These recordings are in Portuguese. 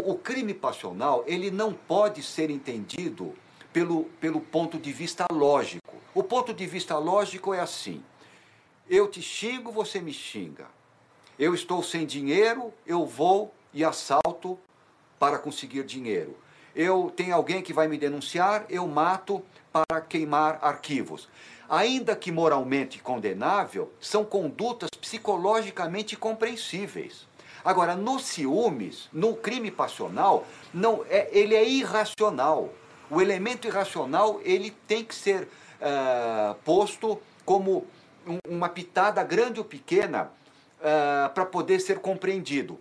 o, o crime passional ele não pode ser entendido pelo, pelo ponto de vista lógico. O ponto de vista lógico é assim: eu te xingo, você me xinga. Eu estou sem dinheiro, eu vou e assalto para conseguir dinheiro. Eu tenho alguém que vai me denunciar, eu mato para queimar arquivos. Ainda que moralmente condenável, são condutas psicologicamente compreensíveis. Agora, no ciúmes, no crime passional, não é, ele é irracional. O elemento irracional ele tem que ser uh, posto como um, uma pitada grande ou pequena uh, para poder ser compreendido.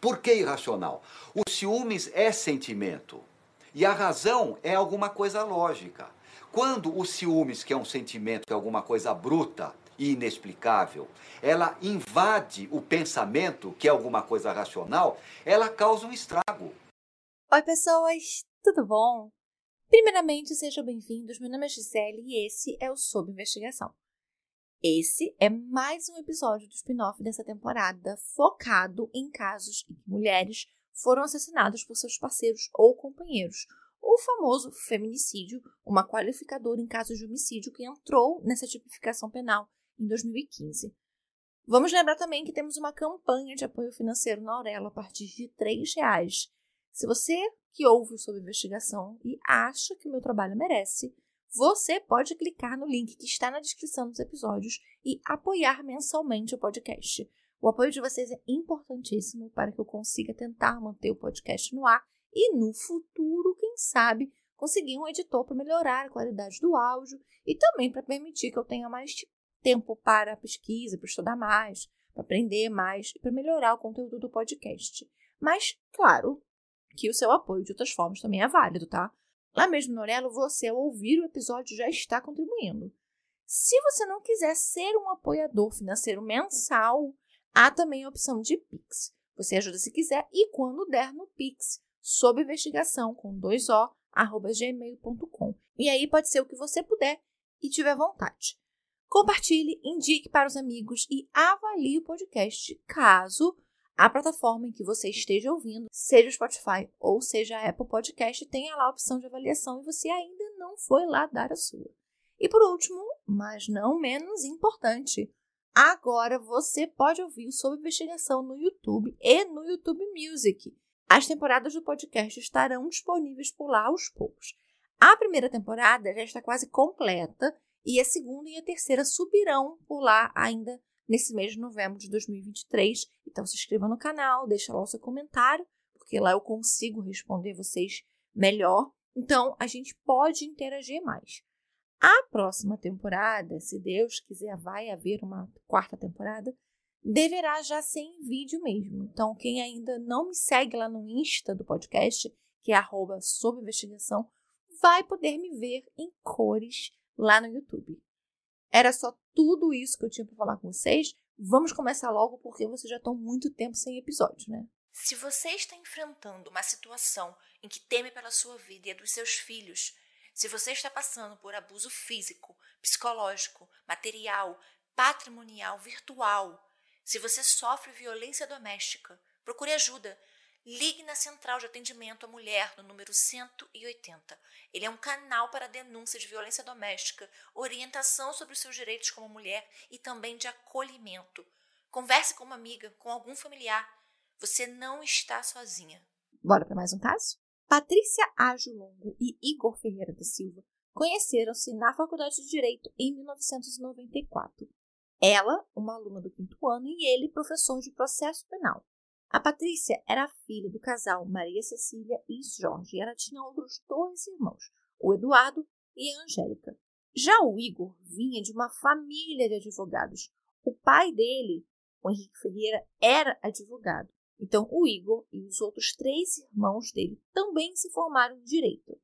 Por que irracional? O ciúmes é sentimento e a razão é alguma coisa lógica. Quando o ciúmes, que é um sentimento, é alguma coisa bruta e inexplicável, ela invade o pensamento, que é alguma coisa racional, ela causa um estrago. Oi, pessoas, tudo bom? Primeiramente, sejam bem-vindos. Meu nome é Gisele e esse é o Sob Investigação. Esse é mais um episódio do spin-off dessa temporada focado em casos em que mulheres foram assassinadas por seus parceiros ou companheiros. O famoso feminicídio, uma qualificadora em casos de homicídio que entrou nessa tipificação penal em 2015. Vamos lembrar também que temos uma campanha de apoio financeiro na Aurelo a partir de R$ reais. Se você que ouve sobre investigação e acha que o meu trabalho merece, você pode clicar no link que está na descrição dos episódios e apoiar mensalmente o podcast. O apoio de vocês é importantíssimo para que eu consiga tentar manter o podcast no ar e, no futuro, quem sabe, conseguir um editor para melhorar a qualidade do áudio e também para permitir que eu tenha mais tempo para pesquisa, para estudar mais, para aprender mais e para melhorar o conteúdo do podcast. Mas, claro, que o seu apoio de outras formas também é válido, tá? Lá mesmo no Orelo, você, ao ouvir o episódio, já está contribuindo. Se você não quiser ser um apoiador financeiro mensal, há também a opção de Pix. Você ajuda se quiser e quando der no Pix, sob investigação com dois O, arroba gmail.com. E aí pode ser o que você puder e tiver vontade. Compartilhe, indique para os amigos e avalie o podcast caso a plataforma em que você esteja ouvindo, seja o Spotify ou seja a Apple Podcast, tenha lá a opção de avaliação e você ainda não foi lá dar a sua. E por último, mas não menos importante, agora você pode ouvir sobre investigação no YouTube e no YouTube Music. As temporadas do podcast estarão disponíveis por lá aos poucos. A primeira temporada já está quase completa e a segunda e a terceira subirão por lá ainda nesse mês de novembro de 2023. Então se inscreva no canal, deixa lá o seu comentário, porque lá eu consigo responder vocês melhor. Então a gente pode interagir mais. A próxima temporada, se Deus quiser, vai haver uma quarta temporada, deverá já ser em vídeo mesmo. Então, quem ainda não me segue lá no Insta do podcast, que é arroba sob investigação, vai poder me ver em cores lá no YouTube. Era só tudo isso que eu tinha para falar com vocês. Vamos começar logo porque vocês já estão muito tempo sem episódio, né? Se você está enfrentando uma situação em que teme pela sua vida e a dos seus filhos, se você está passando por abuso físico, psicológico, material, patrimonial, virtual, se você sofre violência doméstica, procure ajuda. Ligue na Central de Atendimento à Mulher no número 180. Ele é um canal para denúncia de violência doméstica, orientação sobre os seus direitos como mulher e também de acolhimento. Converse com uma amiga, com algum familiar. Você não está sozinha. Bora para mais um caso? Patrícia Ágio Longo e Igor Ferreira da Silva conheceram-se na Faculdade de Direito em 1994. Ela, uma aluna do quinto ano, e ele, professor de processo penal. A Patrícia era filha do casal Maria Cecília e Jorge e ela tinha outros dois irmãos, o Eduardo e a Angélica. Já o Igor vinha de uma família de advogados. O pai dele, o Henrique Ferreira, era advogado. Então, o Igor e os outros três irmãos dele também se formaram em direito.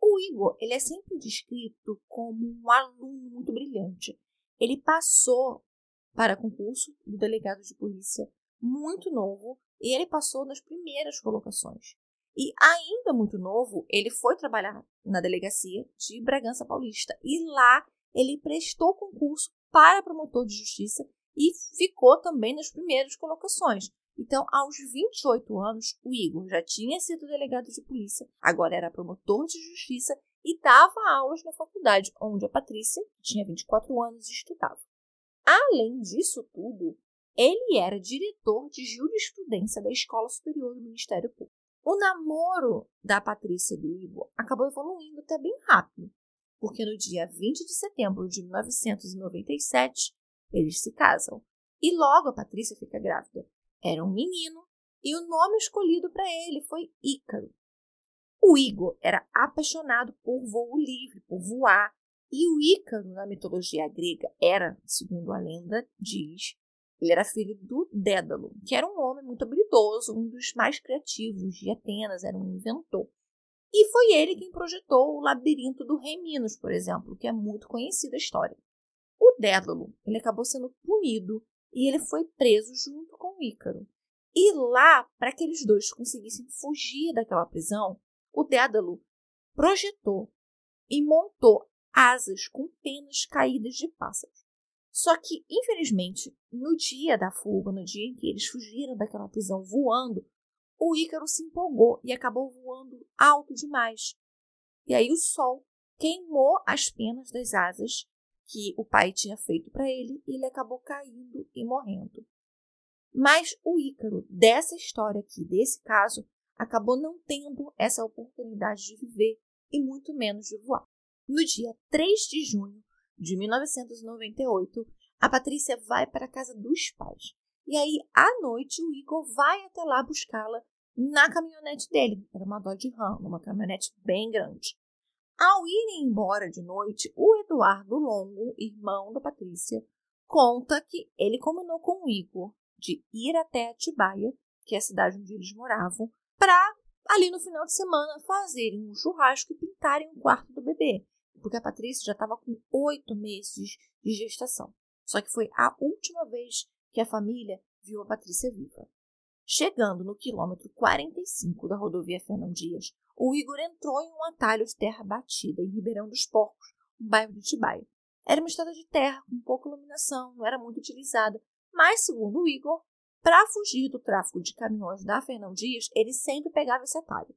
O Igor ele é sempre descrito como um aluno muito brilhante. Ele passou para concurso do delegado de polícia muito novo e ele passou nas primeiras colocações. E ainda muito novo, ele foi trabalhar na delegacia de Bragança Paulista e lá ele prestou concurso para promotor de justiça e ficou também nas primeiras colocações. Então, aos 28 anos, o Igor já tinha sido delegado de polícia, agora era promotor de justiça e dava aulas na faculdade, onde a Patrícia, que tinha 24 anos, estudava. Além disso tudo, ele era diretor de jurisprudência da Escola Superior do Ministério Público. O namoro da Patrícia e do Igor acabou evoluindo até bem rápido, porque no dia 20 de setembro de 1997 eles se casam e logo a Patrícia fica grávida. Era um menino e o nome escolhido para ele foi Ícaro. O Igor era apaixonado por voo livre, por voar, e o Ícaro, na mitologia grega, era, segundo a lenda diz, ele era filho do Dédalo, que era um homem muito habilidoso, um dos mais criativos de Atenas, era um inventor. E foi ele quem projetou o labirinto do Rei Minos, por exemplo, que é muito conhecida a história. O Dédalo, ele acabou sendo punido e ele foi preso junto com o Ícaro. E lá, para que eles dois conseguissem fugir daquela prisão, o Dédalo projetou e montou asas com penas caídas de pássaros. Só que, infelizmente, no dia da fuga, no dia em que eles fugiram daquela prisão voando, o Ícaro se empolgou e acabou voando alto demais. E aí o sol queimou as penas das asas que o pai tinha feito para ele e ele acabou caindo e morrendo. Mas o Ícaro, dessa história aqui, desse caso, acabou não tendo essa oportunidade de viver e muito menos de voar. No dia 3 de junho de 1998, a Patrícia vai para a casa dos pais. E aí, à noite, o Igor vai até lá buscá-la na caminhonete dele. Era uma Dodge Ram, uma caminhonete bem grande. Ao irem embora de noite, o Eduardo Longo, irmão da Patrícia, conta que ele combinou com o Igor de ir até Atibaia, que é a cidade onde eles moravam, para ali no final de semana fazerem um churrasco e pintarem o quarto do bebê, porque a Patrícia já estava com oito meses de gestação. Só que foi a última vez que a família viu a Patrícia viva. Chegando no quilômetro 45 da rodovia Fernão Dias, o Igor entrou em um atalho de terra batida em Ribeirão dos Porcos, um bairro de Itibaia. Era uma estrada de terra com pouca iluminação, não era muito utilizada, mas, segundo o Igor, para fugir do tráfego de caminhões da Fernão Dias, ele sempre pegava esse atalho.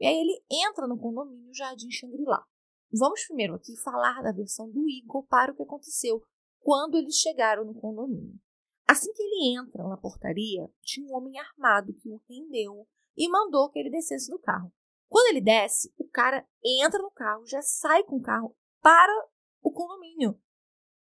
E aí ele entra no condomínio Jardim Xangri-Lá. Vamos primeiro aqui falar da versão do Igor para o que aconteceu quando eles chegaram no condomínio. Assim que ele entra na portaria, tinha um homem armado que o rendeu e mandou que ele descesse do carro. Quando ele desce, o cara entra no carro, já sai com o carro para o condomínio,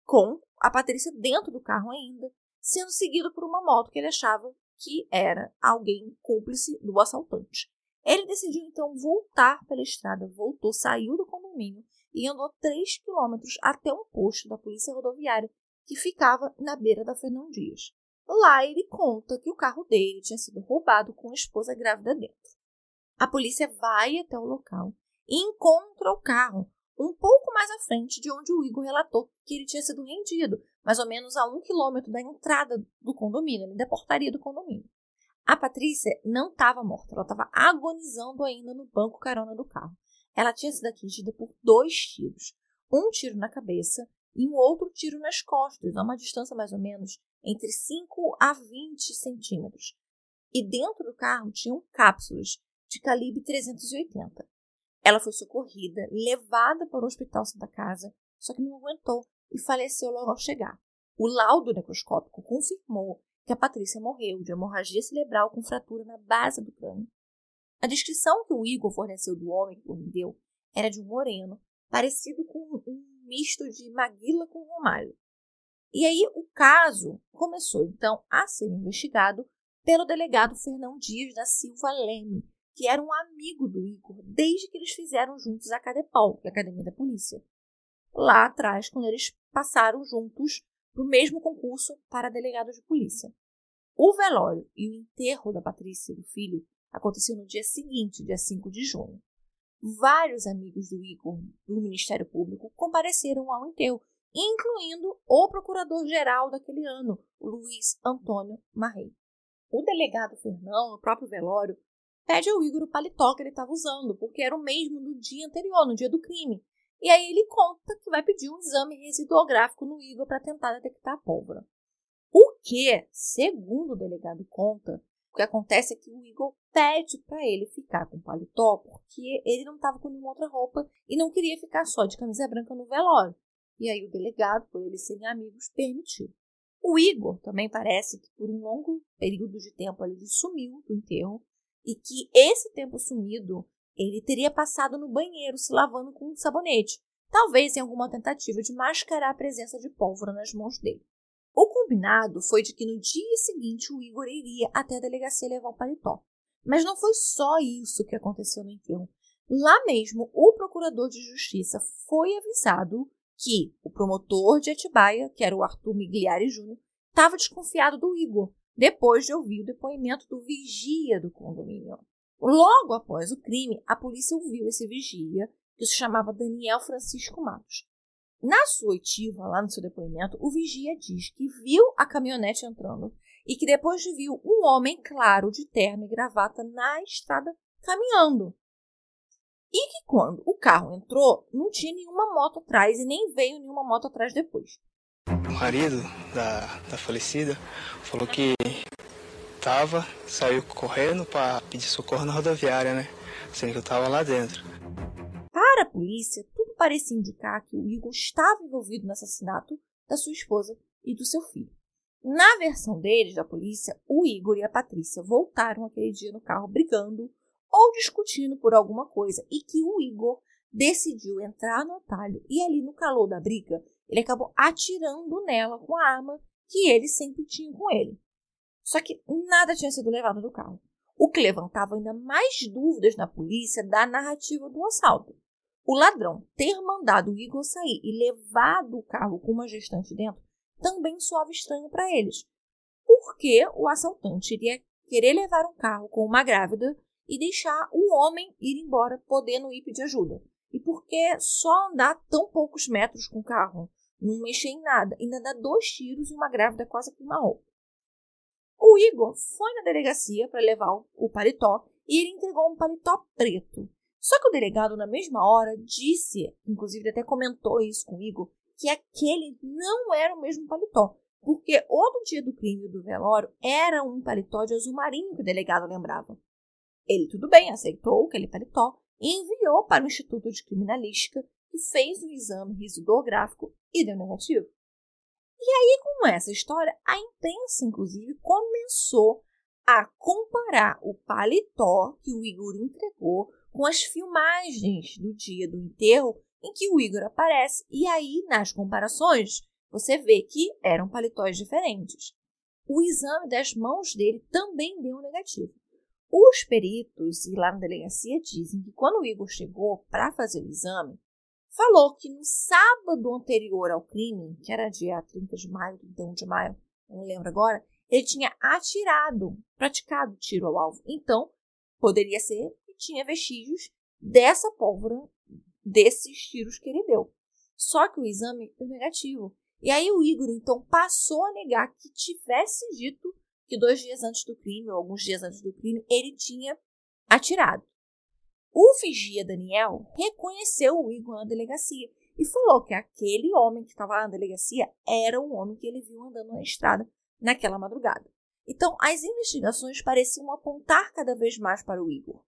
com a Patrícia dentro do carro ainda, sendo seguido por uma moto que ele achava que era alguém cúmplice do assaltante. Ele decidiu então voltar pela estrada, voltou, saiu do condomínio e andou 3 quilômetros até um posto da polícia rodoviária que ficava na beira da Fernão Dias. Lá ele conta que o carro dele tinha sido roubado com a esposa grávida dentro. A polícia vai até o local e encontra o carro um pouco mais à frente de onde o Igor relatou que ele tinha sido rendido, mais ou menos a um quilômetro da entrada do condomínio, da portaria do condomínio. A Patrícia não estava morta, ela estava agonizando ainda no banco carona do carro. Ela tinha sido atingida por dois tiros, um tiro na cabeça e um outro tiro nas costas, a uma distância mais ou menos entre 5 a 20 centímetros. E dentro do carro tinham cápsulas de calibre 380. Ela foi socorrida, levada para o Hospital Santa Casa, só que não aguentou e faleceu logo ao chegar. O laudo necroscópico confirmou que a Patrícia morreu de hemorragia cerebral com fratura na base do crânio. A descrição que o Igor forneceu do homem que o rendeu era de um moreno, parecido com um misto de Maguila com Romário. E aí o caso começou então a ser investigado pelo delegado Fernão Dias da Silva Leme, que era um amigo do Igor desde que eles fizeram juntos a Cadepol, é a Academia da Polícia. Lá atrás, quando eles passaram juntos para o mesmo concurso para delegado de polícia. O velório e o enterro da Patrícia e do filho aconteceu no dia seguinte, dia 5 de junho vários amigos do Igor do Ministério Público compareceram ao enterro, incluindo o procurador-geral daquele ano, Luiz Antônio Marrei. O delegado Fernão, no próprio velório, pede ao Igor o paletó que ele estava usando, porque era o mesmo do dia anterior, no dia do crime. E aí ele conta que vai pedir um exame residuográfico no Igor para tentar detectar a pólvora. O que, segundo o delegado conta, O que acontece é que o Igor pede para ele ficar com o paletó porque ele não estava com nenhuma outra roupa e não queria ficar só de camisa branca no velório. E aí o delegado, por eles serem amigos, permitiu. O Igor também parece que por um longo período de tempo ele sumiu do enterro e que esse tempo sumido ele teria passado no banheiro se lavando com um sabonete, talvez em alguma tentativa de mascarar a presença de pólvora nas mãos dele. O combinado foi de que no dia seguinte o Igor iria até a delegacia levar o paletó. Mas não foi só isso que aconteceu no enterro. Lá mesmo, o procurador de justiça foi avisado que o promotor de Atibaia, que era o Arthur Migliari Júnior, estava desconfiado do Igor, depois de ouvir o depoimento do vigia do condomínio. Logo após o crime, a polícia ouviu esse vigia, que se chamava Daniel Francisco Matos. Na sua oitiva, lá no seu depoimento, o vigia diz que viu a caminhonete entrando e que depois viu um homem claro de terno e gravata na estrada caminhando. E que quando o carro entrou, não tinha nenhuma moto atrás e nem veio nenhuma moto atrás depois. O marido da, da falecida falou que tava, saiu correndo para pedir socorro na rodoviária, né? Sendo que eu tava lá dentro. Para a polícia, tudo parecia indicar que o Igor estava envolvido no assassinato da sua esposa e do seu filho. Na versão deles, da polícia, o Igor e a Patrícia voltaram aquele dia no carro brigando ou discutindo por alguma coisa e que o Igor decidiu entrar no atalho e ali no calor da briga, ele acabou atirando nela com a arma que ele sempre tinha com ele. Só que nada tinha sido levado do carro, o que levantava ainda mais dúvidas na polícia da narrativa do assalto. O ladrão ter mandado o Igor sair e levado o carro com uma gestante dentro também soava estranho para eles. Por que o assaltante iria querer levar um carro com uma grávida e deixar o homem ir embora, podendo ir pedir ajuda. E por que só andar tão poucos metros com o carro? Não mexer em nada, ainda dá dois tiros e uma grávida quase que uma roupa. O Igor foi na delegacia para levar o paletó e ele entregou um paletó preto. Só que o delegado, na mesma hora, disse, inclusive até comentou isso com o Igor, que aquele não era o mesmo paletó, porque o do dia do crime do velório era um paletó de azul marinho que o delegado lembrava. Ele, tudo bem, aceitou aquele paletó e enviou para o Instituto de Criminalística, que fez o exame residográfico e deu negativo. E aí, com essa história, a imprensa, inclusive, começou a comparar o paletó que o Igor entregou com as filmagens do dia do enterro em que o Igor aparece. E aí, nas comparações, você vê que eram paletóis diferentes. O exame das mãos dele também deu negativo. Os peritos lá na delegacia dizem que quando o Igor chegou para fazer o exame, falou que no sábado anterior ao crime, que era dia 30 de maio, 31 de maio, não me lembro agora, ele tinha atirado, praticado tiro ao alvo. Então, poderia ser que tinha vestígios dessa pólvora, desses tiros que ele deu. Só que o exame deu negativo. E aí o Igor, então, passou a negar que tivesse dito que dois dias antes do crime, ou alguns dias antes do crime, ele tinha atirado. O vigia Daniel reconheceu o Igor na delegacia e falou que aquele homem que estava na delegacia era o homem que ele viu andando na estrada naquela madrugada. Então, as investigações pareciam apontar cada vez mais para o Igor.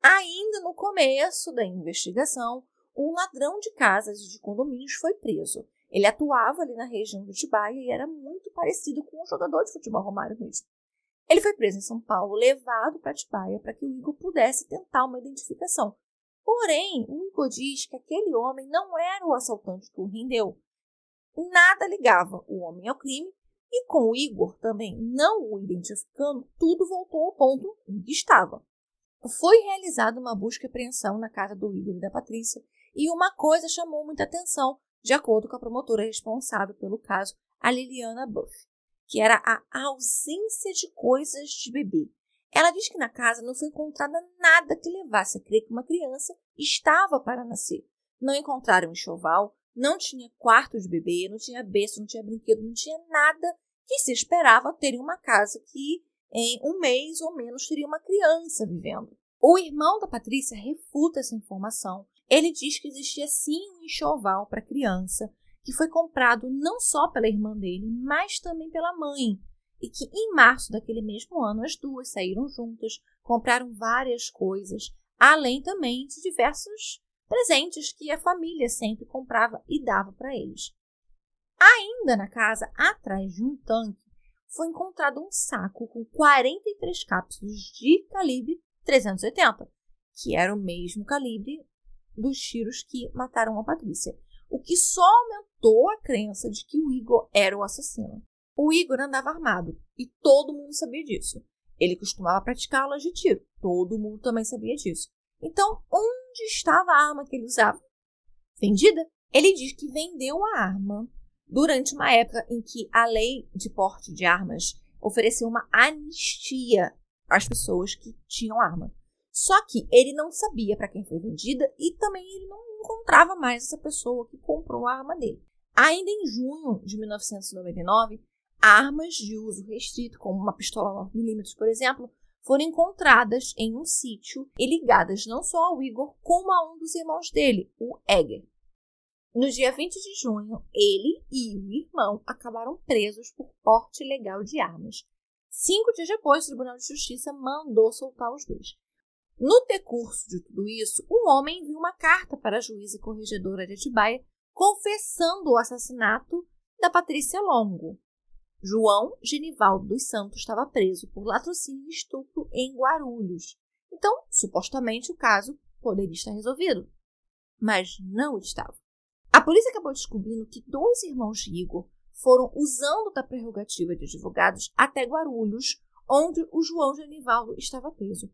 Ainda no começo da investigação, um ladrão de casas e de condomínios foi preso ele atuava ali na região do Tibaia e era muito parecido com um jogador de futebol Romário mesmo. Ele foi preso em São Paulo, levado para Tibaia para que o Igor pudesse tentar uma identificação. Porém, o Igor diz que aquele homem não era o assaltante que o rendeu. Nada ligava o homem ao crime e com o Igor também não o identificando, tudo voltou ao ponto em que estava. Foi realizada uma busca e apreensão na casa do Igor e da Patrícia e uma coisa chamou muita atenção de acordo com a promotora responsável pelo caso, a Liliana Buff, que era a ausência de coisas de bebê. Ela diz que na casa não foi encontrada nada que levasse a crer que uma criança estava para nascer. Não encontraram enxoval, não tinha quarto de bebê, não tinha berço, não tinha brinquedo, não tinha nada que se esperava ter em uma casa que em um mês ou menos teria uma criança vivendo. O irmão da Patrícia refuta essa informação ele diz que existia sim um enxoval para criança, que foi comprado não só pela irmã dele, mas também pela mãe. e que em março daquele mesmo ano as duas saíram juntas, compraram várias coisas, além também de diversos presentes que a família sempre comprava e dava para eles. Ainda na casa, atrás de um tanque, foi encontrado um saco com 43 cápsulas de calibre 380, que era o mesmo calibre dos tiros que mataram a Patrícia, o que só aumentou a crença de que o Igor era o assassino. O Igor andava armado e todo mundo sabia disso. Ele costumava praticar aulas de tiro, todo mundo também sabia disso. Então, onde estava a arma que ele usava? Vendida? Ele diz que vendeu a arma durante uma época em que a lei de porte de armas ofereceu uma anistia às pessoas que tinham arma. Só que ele não sabia para quem foi vendida e também ele não encontrava mais essa pessoa que comprou a arma dele. Ainda em junho de 1999, armas de uso restrito, como uma pistola 9mm, por exemplo, foram encontradas em um sítio e ligadas não só ao Igor, como a um dos irmãos dele, o Egger. No dia 20 de junho, ele e o irmão acabaram presos por porte ilegal de armas. Cinco dias depois, o Tribunal de Justiça mandou soltar os dois. No decurso de tudo isso, um homem enviou uma carta para a juíza corregedora de Atibaia confessando o assassinato da Patrícia Longo. João Genivaldo dos Santos estava preso por latrocínio e estupro em Guarulhos. Então, supostamente, o caso poderia estar resolvido. Mas não estava. A polícia acabou descobrindo que dois irmãos de Igor foram usando da prerrogativa de advogados até Guarulhos, onde o João Genivaldo estava preso.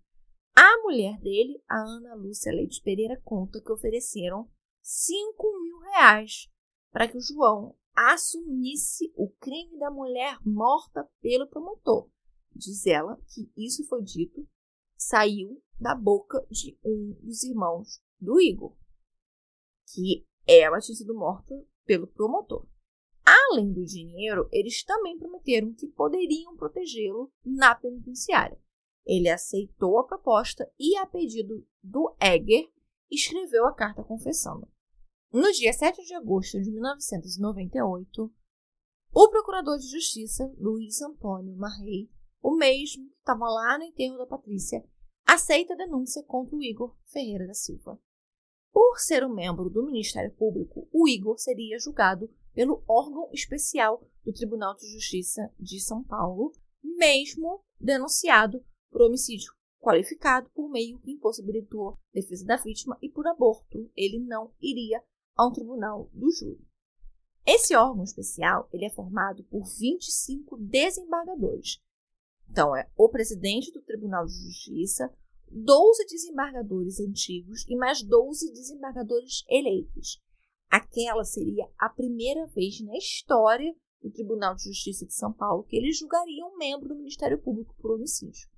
A mulher dele, a Ana Lúcia Leite Pereira, conta que ofereceram 5 mil reais para que o João assumisse o crime da mulher morta pelo promotor. Diz ela que isso foi dito, saiu da boca de um dos irmãos do Igor, que ela tinha sido morta pelo promotor. Além do dinheiro, eles também prometeram que poderiam protegê-lo na penitenciária. Ele aceitou a proposta e, a pedido do Egger, escreveu a carta confessando. No dia 7 de agosto de 1998, o procurador de justiça, Luiz Antônio Marrei, o mesmo que estava lá no enterro da Patrícia, aceita a denúncia contra o Igor Ferreira da Silva. Por ser um membro do Ministério Público, o Igor seria julgado pelo órgão especial do Tribunal de Justiça de São Paulo, mesmo denunciado por homicídio qualificado por meio que impossibilitou defesa da vítima e por aborto. Ele não iria a um tribunal do júri. Esse órgão especial ele é formado por 25 desembargadores. Então, é o presidente do Tribunal de Justiça, 12 desembargadores antigos e mais 12 desembargadores eleitos. Aquela seria a primeira vez na história do Tribunal de Justiça de São Paulo que eles julgariam um membro do Ministério Público por homicídio.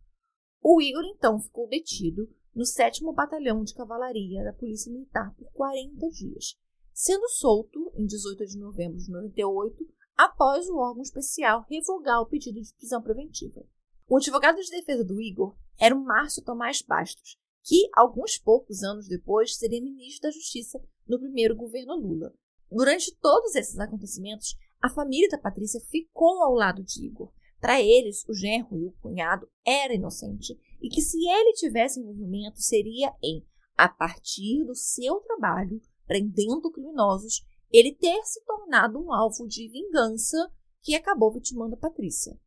O Igor, então, ficou detido no 7 Batalhão de Cavalaria da Polícia Militar por 40 dias, sendo solto em 18 de novembro de 98, após o órgão especial revogar o pedido de prisão preventiva. O advogado de defesa do Igor era o Márcio Tomás Bastos, que, alguns poucos anos depois, seria ministro da Justiça no primeiro governo Lula. Durante todos esses acontecimentos, a família da Patrícia ficou ao lado de Igor, para eles, o genro e o cunhado era inocente e que se ele tivesse envolvimento seria em, a partir do seu trabalho prendendo criminosos, ele ter se tornado um alvo de vingança que acabou vitimando a Patrícia.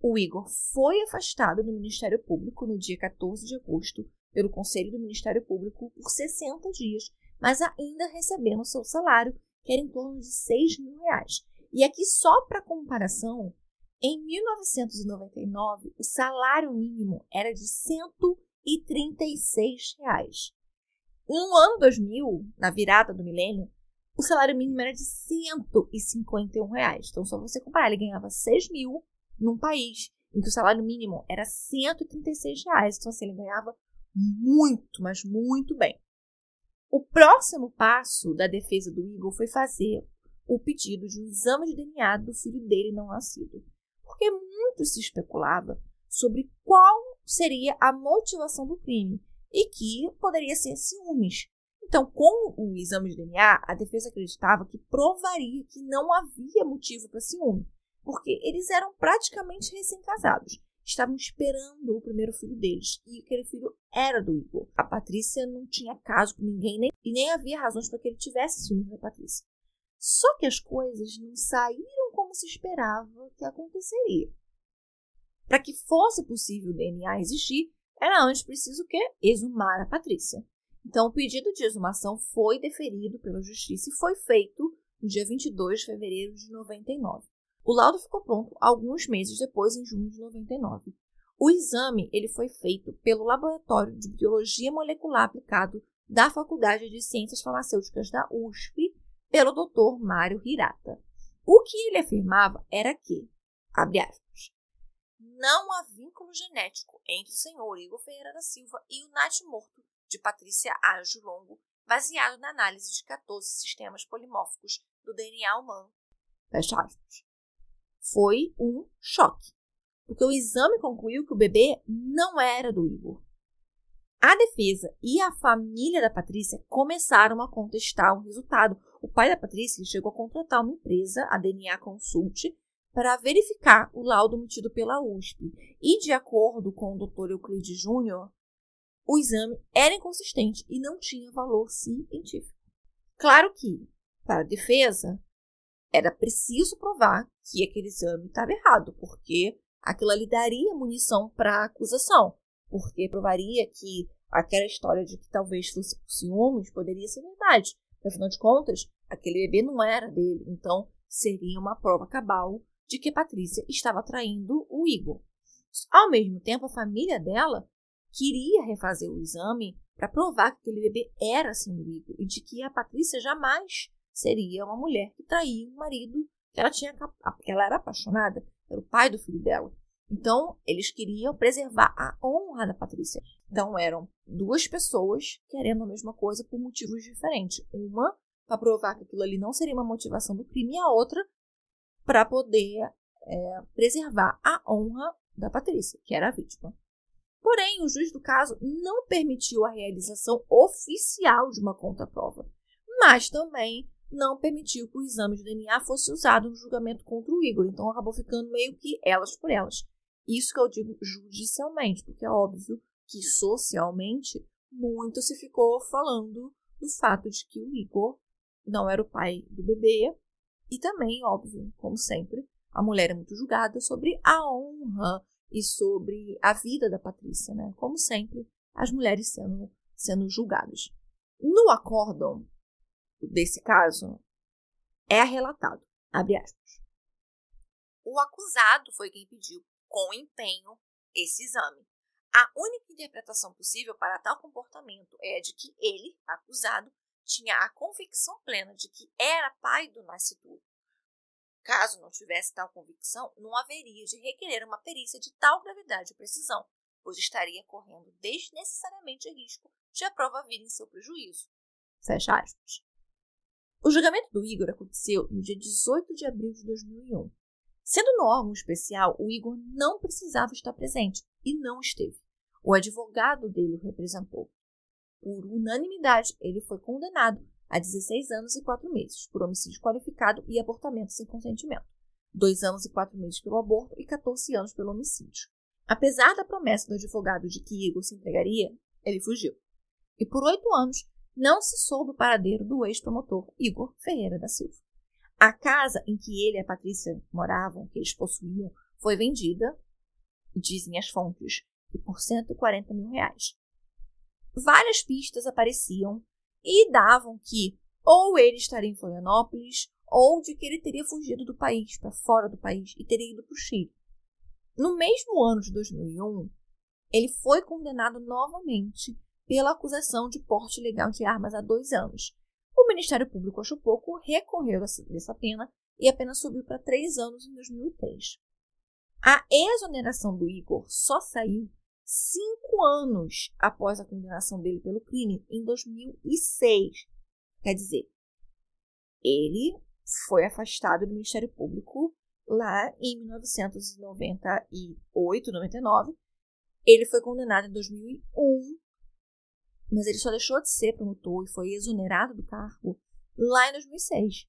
O Igor foi afastado do Ministério Público no dia 14 de agosto pelo Conselho do Ministério Público por 60 dias, mas ainda recebendo seu salário, que era em torno de 6 mil reais. E aqui, só para comparação, em 1999, o salário mínimo era de 136 reais. No ano 2000, na virada do milênio, o salário mínimo era de 151 reais. Então, só você comparar, ele ganhava 6 mil num país em que o salário mínimo era 136 reais. Então, assim, ele ganhava muito, mas muito bem. O próximo passo da defesa do Igor foi fazer o pedido de um exame de DNA do filho dele não nascido porque muito se especulava sobre qual seria a motivação do crime e que poderia ser ciúmes. Então, com o exame de DNA, a defesa acreditava que provaria que não havia motivo para ciúme. porque eles eram praticamente recém-casados. Estavam esperando o primeiro filho deles, e aquele filho era do Igor. A Patrícia não tinha caso com ninguém, nem, e nem havia razões para que ele tivesse ciúmes da Patrícia. Só que as coisas não saíram se esperava que aconteceria. Para que fosse possível o DNA existir, era antes preciso o quê? Exumar a Patrícia. Então, o pedido de exumação foi deferido pela justiça e foi feito no dia 22 de fevereiro de 99. O laudo ficou pronto alguns meses depois, em junho de 99. O exame ele foi feito pelo Laboratório de Biologia Molecular Aplicado da Faculdade de Ciências Farmacêuticas da USP, pelo Dr. Mário Hirata. O que ele afirmava era que, abre aspas, não há vínculo genético entre o senhor Igor Ferreira da Silva e o natimorto de Patrícia Ajo Longo, baseado na análise de 14 sistemas polimórficos do DNA humano. Fecha aspas. Foi um choque, porque o exame concluiu que o bebê não era do Igor. A defesa e a família da Patrícia começaram a contestar o resultado. O pai da Patrícia chegou a contratar uma empresa, a DNA Consult, para verificar o laudo emitido pela USP. E, de acordo com o Dr. Euclides Júnior, o exame era inconsistente e não tinha valor científico. Claro que, para a defesa, era preciso provar que aquele exame estava errado, porque aquilo ali daria munição para a acusação, porque provaria que aquela história de que talvez fosse por ciúmes poderia ser verdade. Afinal de contas, aquele bebê não era dele, então seria uma prova cabal de que Patrícia estava traindo o Igor. Ao mesmo tempo, a família dela queria refazer o exame para provar que aquele bebê era assim do Igor e de que a Patrícia jamais seria uma mulher que traía um marido que ela tinha que ela era apaixonada pelo pai do filho dela. Então, eles queriam preservar a honra da Patrícia. Então, eram duas pessoas querendo a mesma coisa por motivos diferentes. Uma para provar que aquilo ali não seria uma motivação do crime, e a outra para poder é, preservar a honra da Patrícia, que era a vítima. Porém, o juiz do caso não permitiu a realização oficial de uma contraprova, mas também não permitiu que o exame de DNA fosse usado no julgamento contra o Igor. Então acabou ficando meio que elas por elas. Isso que eu digo judicialmente, porque é óbvio que socialmente muito se ficou falando do fato de que o Igor não era o pai do bebê. E também, óbvio, como sempre, a mulher é muito julgada sobre a honra e sobre a vida da Patrícia, né? Como sempre, as mulheres sendo, sendo julgadas. No acórdão desse caso, é relatado, abre aspas. O acusado foi quem pediu, com empenho, esse exame. A única interpretação possível para tal comportamento é a de que ele, acusado, tinha a convicção plena de que era pai do nascituro Caso não tivesse tal convicção, não haveria de requerer uma perícia de tal gravidade e precisão, pois estaria correndo desnecessariamente risco de a prova vir em seu prejuízo. Fecha aspas. O julgamento do Igor aconteceu no dia 18 de abril de 2001. Sendo no órgão especial, o Igor não precisava estar presente e não esteve. O advogado dele o representou. Por unanimidade, ele foi condenado a 16 anos e 4 meses por homicídio qualificado e abortamento sem consentimento, 2 anos e 4 meses pelo aborto e 14 anos pelo homicídio. Apesar da promessa do advogado de que Igor se entregaria, ele fugiu. E por oito anos não se soube o paradeiro do ex-promotor Igor Ferreira da Silva. A casa em que ele e a Patrícia moravam, que eles possuíam, foi vendida, dizem as fontes, por 140 mil reais. Várias pistas apareciam e davam que ou ele estaria em Florianópolis ou de que ele teria fugido do país, para fora do país, e teria ido para o Chile. No mesmo ano de 2001, ele foi condenado novamente pela acusação de porte ilegal de armas há dois anos. O Ministério Público achou pouco, recorreu dessa pena e a pena subiu para três anos em 2003. A exoneração do Igor só saiu cinco anos após a condenação dele pelo crime, em 2006. Quer dizer, ele foi afastado do Ministério Público lá em 1998, 99. Ele foi condenado em 2001, mas ele só deixou de ser promotor e foi exonerado do cargo lá em 2006.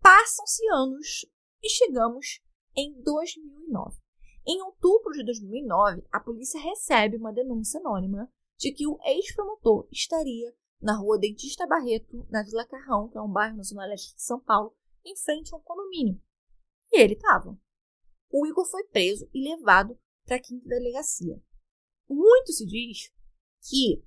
Passam-se anos E chegamos em 2009. Em outubro de 2009, a polícia recebe uma denúncia anônima de que o ex-promotor estaria na rua Dentista Barreto, na Vila Carrão, que é um bairro na zona leste de São Paulo, em frente a um condomínio. E ele estava. O Igor foi preso e levado para a quinta delegacia. Muito se diz que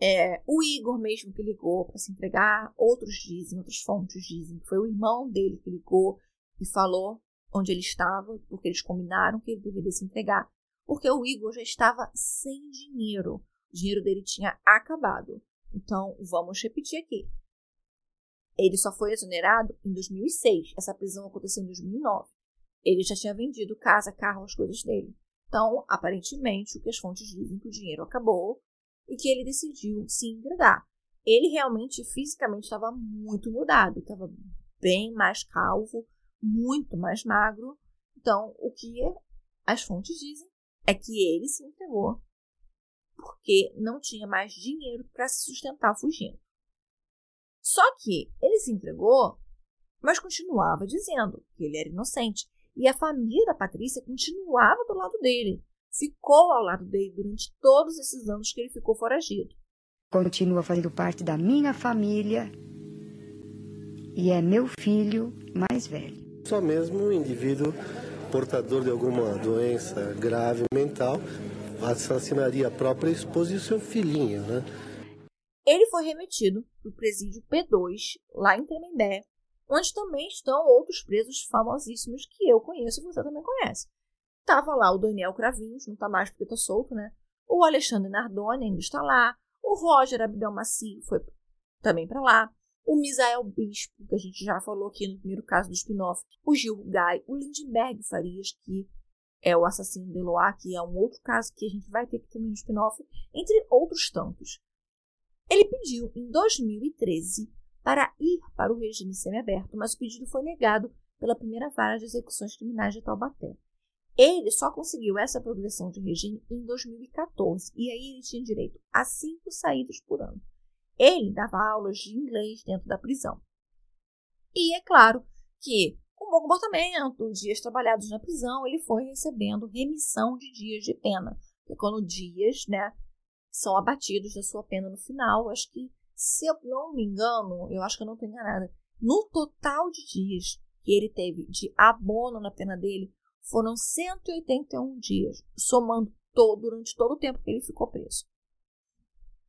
é, o Igor mesmo que ligou para se entregar, outros dizem, outras fontes dizem que foi o irmão dele que ligou e falou onde ele estava, porque eles combinaram que ele deveria se entregar, porque o Igor já estava sem dinheiro. O dinheiro dele tinha acabado. Então, vamos repetir aqui. Ele só foi exonerado em 2006. Essa prisão aconteceu em 2009. Ele já tinha vendido casa, carro, as coisas dele. Então, aparentemente, o que as fontes dizem que o dinheiro acabou e que ele decidiu se entregar. Ele realmente fisicamente estava muito mudado, estava bem mais calvo, muito mais magro. Então, o que as fontes dizem é que ele se entregou porque não tinha mais dinheiro para se sustentar fugindo. Só que ele se entregou, mas continuava dizendo que ele era inocente. E a família da Patrícia continuava do lado dele. Ficou ao lado dele durante todos esses anos que ele ficou foragido. Continua fazendo parte da minha família e é meu filho mais velho. Só mesmo um indivíduo portador de alguma doença grave mental assassinaria a própria esposa e seu filhinho, né? Ele foi remetido para o presídio P2, lá em Tremembé, onde também estão outros presos famosíssimos que eu conheço e você também conhece. Tava lá o Daniel Cravinhos, não tá mais porque tá solto, né? O Alexandre Nardoni ainda está lá. O Roger Abdelmaci foi também para lá. O Misael Bispo, que a gente já falou aqui no primeiro caso do spin-off. O Gil Gai. O Lindbergh Farias, que é o assassino de Eloá, que é um outro caso que a gente vai ter aqui também no spin-off, entre outros tantos. Ele pediu em 2013 para ir para o regime semiaberto, mas o pedido foi negado pela primeira vara de execuções criminais de Taubaté. Ele só conseguiu essa progressão de regime em 2014 e aí ele tinha direito a cinco saídas por ano. Ele dava aulas de inglês dentro da prisão. E é claro que, com bom comportamento, dias trabalhados na prisão, ele foi recebendo remissão de dias de pena. Que quando dias, né, são abatidos da sua pena no final. Acho que, se eu não me engano, eu acho que eu não estou enganada, no total de dias que ele teve de abono na pena dele, foram 181 dias, somando todo, durante todo o tempo que ele ficou preso.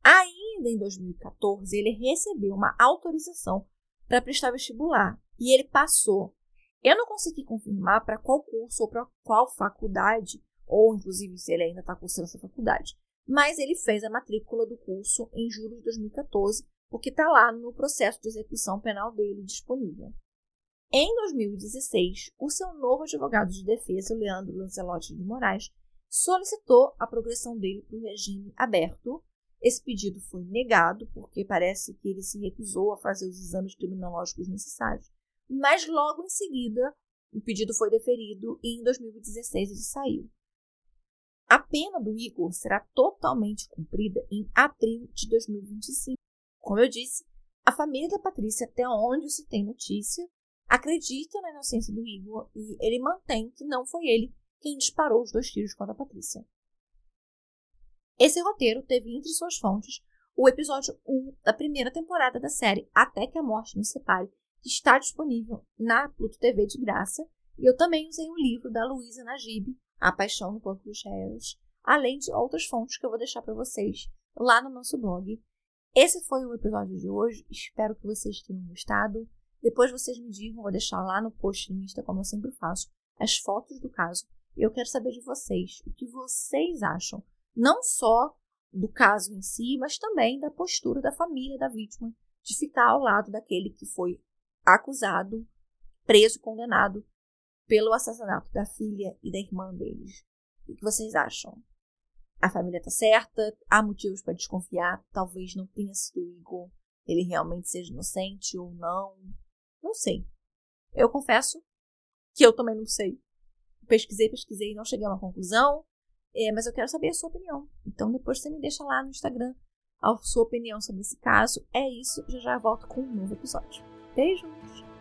Ainda em 2014, ele recebeu uma autorização para prestar vestibular e ele passou. Eu não consegui confirmar para qual curso ou para qual faculdade, ou inclusive se ele ainda está cursando essa faculdade, mas ele fez a matrícula do curso em julho de 2014, porque está lá no processo de execução penal dele disponível. Em 2016, o seu novo advogado de defesa, Leandro Lancelotti de Moraes, solicitou a progressão dele para o regime aberto. Esse pedido foi negado, porque parece que ele se recusou a fazer os exames criminológicos necessários. Mas logo em seguida, o pedido foi deferido e em 2016 ele saiu. A pena do Igor será totalmente cumprida em abril de 2025. Como eu disse, a família da Patrícia, até onde se tem notícia, acredita na inocência do Igor e ele mantém que não foi ele quem disparou os dois tiros contra a Patrícia. Esse roteiro teve entre suas fontes o episódio 1 da primeira temporada da série Até que a Morte nos Separe, que está disponível na Pluto TV de graça, e eu também usei o livro da Luísa Najib, A Paixão no Corpo dos Réus, além de outras fontes que eu vou deixar para vocês lá no nosso blog. Esse foi o episódio de hoje, espero que vocês tenham gostado. Depois vocês me digam, vou deixar lá no post no Insta, como eu sempre faço, as fotos do caso. E eu quero saber de vocês, o que vocês acham, não só do caso em si, mas também da postura da família da vítima de ficar ao lado daquele que foi acusado, preso, condenado pelo assassinato da filha e da irmã deles. O que vocês acham? A família tá certa? Há motivos para desconfiar? Talvez não tenha sido Igor. Ele realmente seja inocente ou não? Não sei. Eu confesso que eu também não sei. Pesquisei, pesquisei e não cheguei a uma conclusão. É, mas eu quero saber a sua opinião. Então depois você me deixa lá no Instagram a sua opinião sobre esse caso. É isso, já já volto com um novo episódio. Beijos!